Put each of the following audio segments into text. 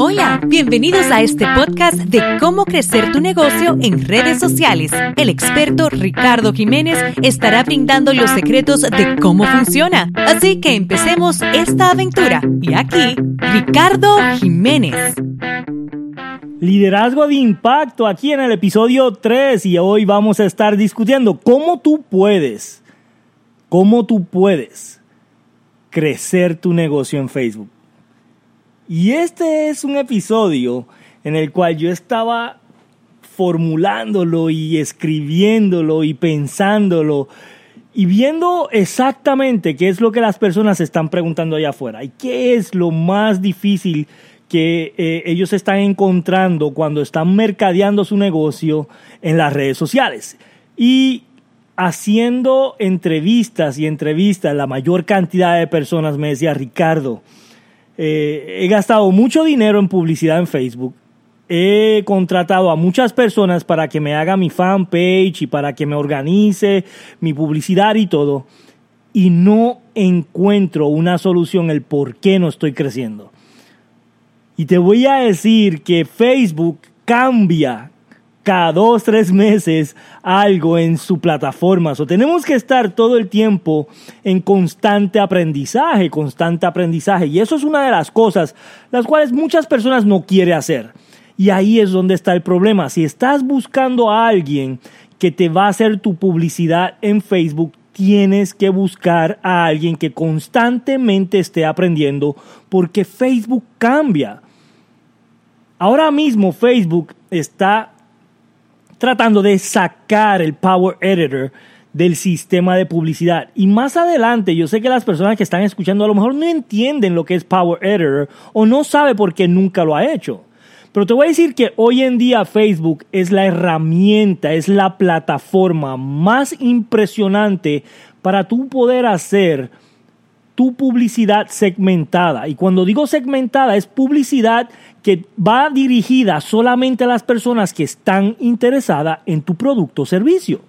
Hola, bienvenidos a este podcast de cómo crecer tu negocio en redes sociales. El experto Ricardo Jiménez estará brindando los secretos de cómo funciona. Así que empecemos esta aventura. Y aquí, Ricardo Jiménez. Liderazgo de impacto aquí en el episodio 3 y hoy vamos a estar discutiendo cómo tú puedes, cómo tú puedes crecer tu negocio en Facebook. Y este es un episodio en el cual yo estaba formulándolo y escribiéndolo y pensándolo y viendo exactamente qué es lo que las personas están preguntando allá afuera y qué es lo más difícil que eh, ellos están encontrando cuando están mercadeando su negocio en las redes sociales. Y haciendo entrevistas y entrevistas, la mayor cantidad de personas me decía, Ricardo, eh, he gastado mucho dinero en publicidad en Facebook. He contratado a muchas personas para que me haga mi fanpage y para que me organice mi publicidad y todo. Y no encuentro una solución el por qué no estoy creciendo. Y te voy a decir que Facebook cambia cada dos, tres meses algo en su plataforma. O tenemos que estar todo el tiempo en constante aprendizaje, constante aprendizaje. Y eso es una de las cosas las cuales muchas personas no quieren hacer. Y ahí es donde está el problema. Si estás buscando a alguien que te va a hacer tu publicidad en Facebook, tienes que buscar a alguien que constantemente esté aprendiendo porque Facebook cambia. Ahora mismo Facebook está tratando de sacar el Power Editor del sistema de publicidad. Y más adelante, yo sé que las personas que están escuchando a lo mejor no entienden lo que es Power Editor o no sabe por qué nunca lo ha hecho. Pero te voy a decir que hoy en día Facebook es la herramienta, es la plataforma más impresionante para tú poder hacer tu publicidad segmentada. Y cuando digo segmentada es publicidad que va dirigida solamente a las personas que están interesadas en tu producto o servicio.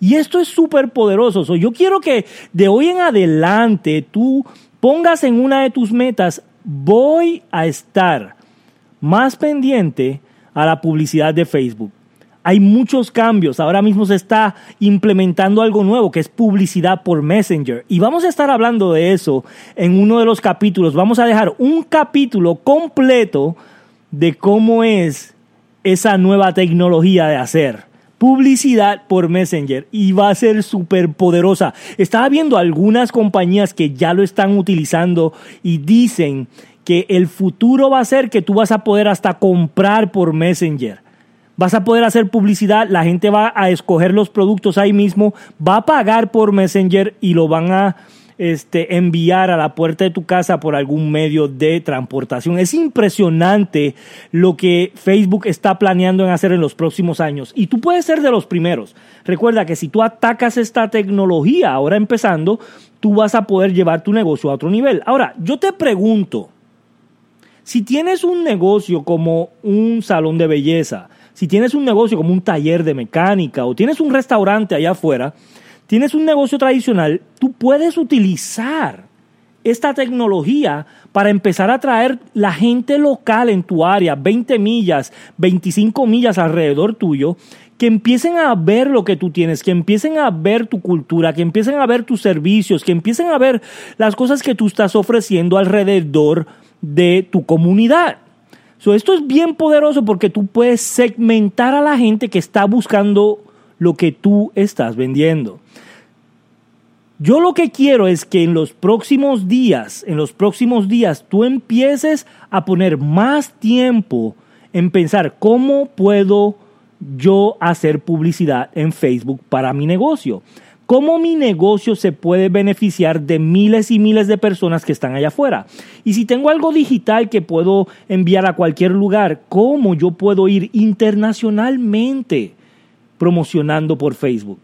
Y esto es súper poderoso. yo quiero que de hoy en adelante tú pongas en una de tus metas, voy a estar más pendiente a la publicidad de Facebook. Hay muchos cambios. Ahora mismo se está implementando algo nuevo que es publicidad por Messenger. Y vamos a estar hablando de eso en uno de los capítulos. Vamos a dejar un capítulo completo de cómo es esa nueva tecnología de hacer publicidad por Messenger y va a ser súper poderosa. Estaba viendo algunas compañías que ya lo están utilizando y dicen que el futuro va a ser que tú vas a poder hasta comprar por Messenger. Vas a poder hacer publicidad, la gente va a escoger los productos ahí mismo, va a pagar por Messenger y lo van a este, enviar a la puerta de tu casa por algún medio de transportación. Es impresionante lo que Facebook está planeando en hacer en los próximos años. Y tú puedes ser de los primeros. Recuerda que si tú atacas esta tecnología ahora empezando, tú vas a poder llevar tu negocio a otro nivel. Ahora, yo te pregunto, si tienes un negocio como un salón de belleza, si tienes un negocio como un taller de mecánica o tienes un restaurante allá afuera, tienes un negocio tradicional, tú puedes utilizar esta tecnología para empezar a traer la gente local en tu área, 20 millas, 25 millas alrededor tuyo, que empiecen a ver lo que tú tienes, que empiecen a ver tu cultura, que empiecen a ver tus servicios, que empiecen a ver las cosas que tú estás ofreciendo alrededor de tu comunidad. Esto es bien poderoso porque tú puedes segmentar a la gente que está buscando lo que tú estás vendiendo. Yo lo que quiero es que en los próximos días, en los próximos días, tú empieces a poner más tiempo en pensar cómo puedo yo hacer publicidad en Facebook para mi negocio. ¿Cómo mi negocio se puede beneficiar de miles y miles de personas que están allá afuera? Y si tengo algo digital que puedo enviar a cualquier lugar, ¿cómo yo puedo ir internacionalmente promocionando por Facebook?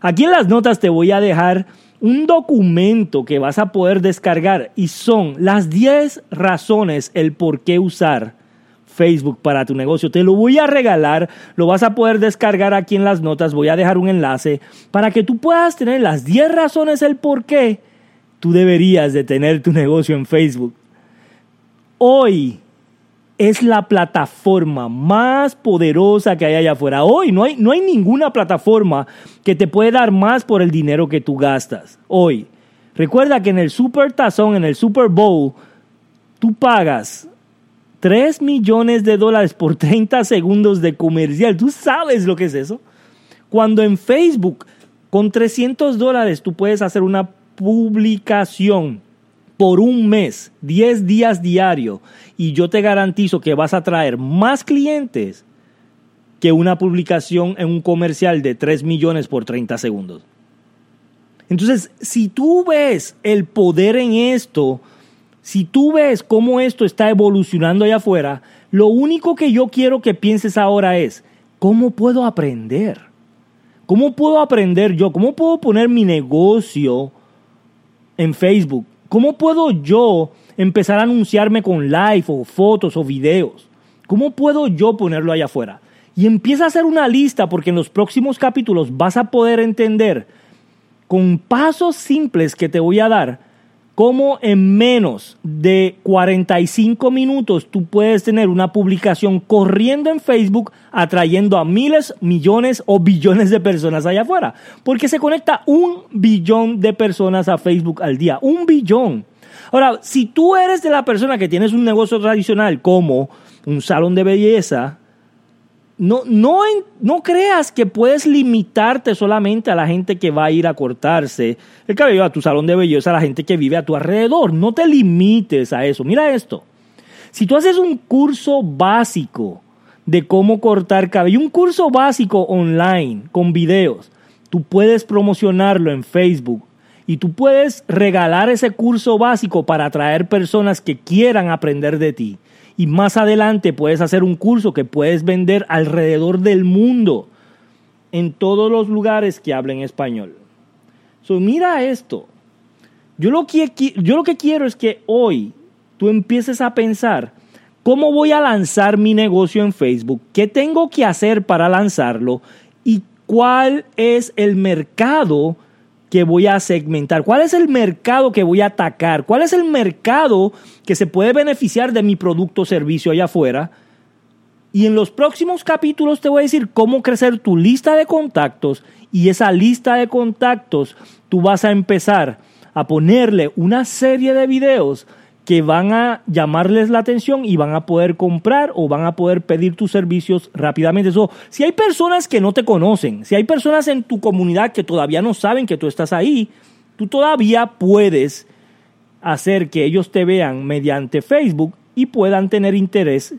Aquí en las notas te voy a dejar un documento que vas a poder descargar y son las 10 razones el por qué usar Facebook para tu negocio. Te lo voy a regalar, lo vas a poder descargar aquí en las notas, voy a dejar un enlace para que tú puedas tener las 10 razones el por qué tú deberías de tener tu negocio en Facebook. Hoy es la plataforma más poderosa que hay allá afuera. Hoy no hay, no hay ninguna plataforma que te puede dar más por el dinero que tú gastas. Hoy. Recuerda que en el Super Tazón, en el Super Bowl, tú pagas 3 millones de dólares por 30 segundos de comercial. ¿Tú sabes lo que es eso? Cuando en Facebook, con 300 dólares, tú puedes hacer una publicación por un mes, 10 días diario, y yo te garantizo que vas a traer más clientes que una publicación en un comercial de 3 millones por 30 segundos. Entonces, si tú ves el poder en esto, si tú ves cómo esto está evolucionando allá afuera, lo único que yo quiero que pienses ahora es, ¿cómo puedo aprender? ¿Cómo puedo aprender yo? ¿Cómo puedo poner mi negocio en Facebook? ¿Cómo puedo yo empezar a anunciarme con live o fotos o videos? ¿Cómo puedo yo ponerlo allá afuera? Y empieza a hacer una lista porque en los próximos capítulos vas a poder entender con pasos simples que te voy a dar cómo en menos de 45 minutos tú puedes tener una publicación corriendo en Facebook atrayendo a miles, millones o billones de personas allá afuera. Porque se conecta un billón de personas a Facebook al día. Un billón. Ahora, si tú eres de la persona que tienes un negocio tradicional como un salón de belleza, no, no, no creas que puedes limitarte solamente a la gente que va a ir a cortarse el cabello a tu salón de belleza, a la gente que vive a tu alrededor. No te limites a eso. Mira esto. Si tú haces un curso básico de cómo cortar cabello, un curso básico online con videos, tú puedes promocionarlo en Facebook y tú puedes regalar ese curso básico para atraer personas que quieran aprender de ti y más adelante puedes hacer un curso que puedes vender alrededor del mundo, en todos los lugares que hablen español. So, mira esto. Yo lo, que, yo lo que quiero es que hoy tú empieces a pensar, ¿cómo voy a lanzar mi negocio en Facebook? ¿Qué tengo que hacer para lanzarlo? ¿Y cuál es el mercado que voy a segmentar? ¿Cuál es el mercado que voy a atacar? ¿Cuál es el mercado que se puede beneficiar de mi producto o servicio allá afuera? Y en los próximos capítulos te voy a decir cómo crecer tu lista de contactos y esa lista de contactos tú vas a empezar a ponerle una serie de videos que van a llamarles la atención y van a poder comprar o van a poder pedir tus servicios rápidamente. si hay personas que no te conocen, si hay personas en tu comunidad que todavía no saben que tú estás ahí, tú todavía puedes hacer que ellos te vean mediante Facebook y puedan tener interés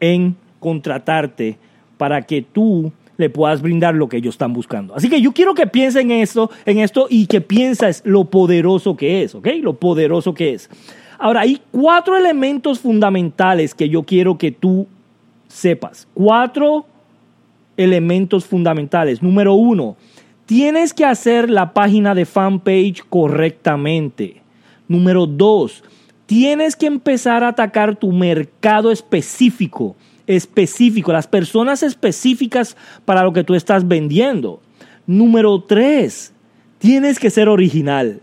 en contratarte para que tú le puedas brindar lo que ellos están buscando. Así que yo quiero que piensen en esto, en esto y que pienses lo poderoso que es, ¿ok? Lo poderoso que es. Ahora, hay cuatro elementos fundamentales que yo quiero que tú sepas. Cuatro elementos fundamentales. Número uno, tienes que hacer la página de fanpage correctamente. Número dos, tienes que empezar a atacar tu mercado específico, específico, las personas específicas para lo que tú estás vendiendo. Número tres, tienes que ser original.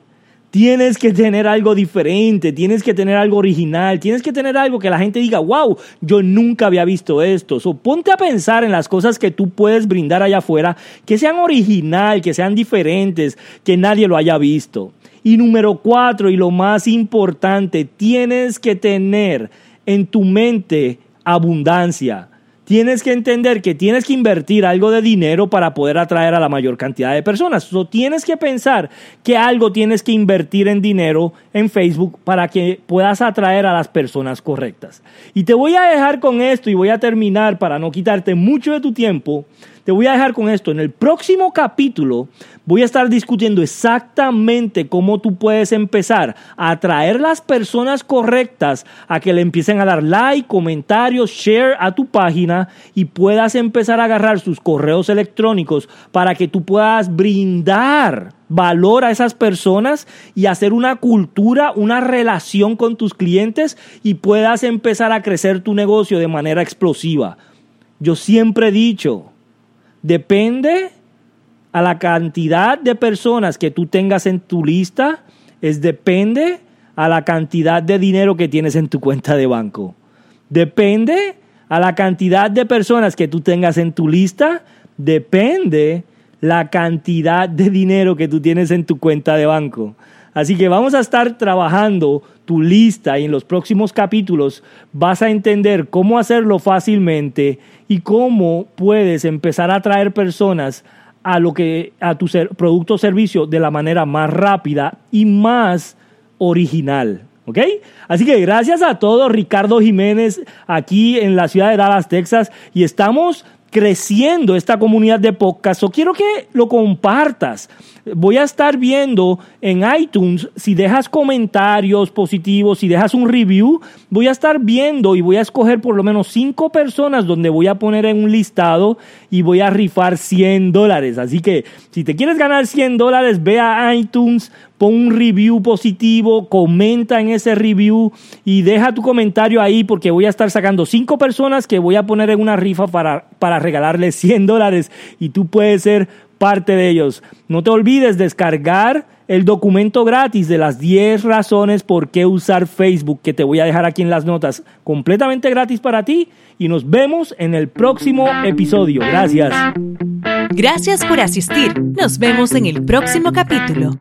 Tienes que tener algo diferente, tienes que tener algo original, tienes que tener algo que la gente diga, wow, yo nunca había visto esto. So, ponte a pensar en las cosas que tú puedes brindar allá afuera, que sean original, que sean diferentes, que nadie lo haya visto. Y número cuatro, y lo más importante, tienes que tener en tu mente abundancia tienes que entender que tienes que invertir algo de dinero para poder atraer a la mayor cantidad de personas. O tienes que pensar que algo tienes que invertir en dinero en Facebook para que puedas atraer a las personas correctas. Y te voy a dejar con esto y voy a terminar para no quitarte mucho de tu tiempo te voy a dejar con esto. En el próximo capítulo voy a estar discutiendo exactamente cómo tú puedes empezar a atraer las personas correctas a que le empiecen a dar like, comentarios, share a tu página y puedas empezar a agarrar sus correos electrónicos para que tú puedas brindar valor a esas personas y hacer una cultura, una relación con tus clientes y puedas empezar a crecer tu negocio de manera explosiva. Yo siempre he dicho, depende a la cantidad de personas que tú tengas en tu lista, es depende a la cantidad de dinero que tienes en tu cuenta de banco. Depende a la cantidad de personas que tú tengas en tu lista, depende la cantidad de dinero que tú tienes en tu cuenta de banco. Así que vamos a estar trabajando tu lista y en los próximos capítulos vas a entender cómo hacerlo fácilmente y cómo puedes empezar a atraer personas a lo que a tu producto o servicio de la manera más rápida y más original. ¿Ok? Así que gracias a todos, Ricardo Jiménez, aquí en la ciudad de Dallas, Texas, y estamos creciendo esta comunidad de podcast. O quiero que lo compartas. Voy a estar viendo en iTunes si dejas comentarios positivos, si dejas un review. Voy a estar viendo y voy a escoger por lo menos cinco personas donde voy a poner en un listado y voy a rifar 100 dólares. Así que si te quieres ganar 100 dólares, ve a iTunes, pon un review positivo, comenta en ese review y deja tu comentario ahí porque voy a estar sacando cinco personas que voy a poner en una rifa para, para regalarles 100 dólares y tú puedes ser parte de ellos. No te olvides descargar el documento gratis de las 10 razones por qué usar Facebook que te voy a dejar aquí en las notas, completamente gratis para ti y nos vemos en el próximo episodio. Gracias. Gracias por asistir. Nos vemos en el próximo capítulo.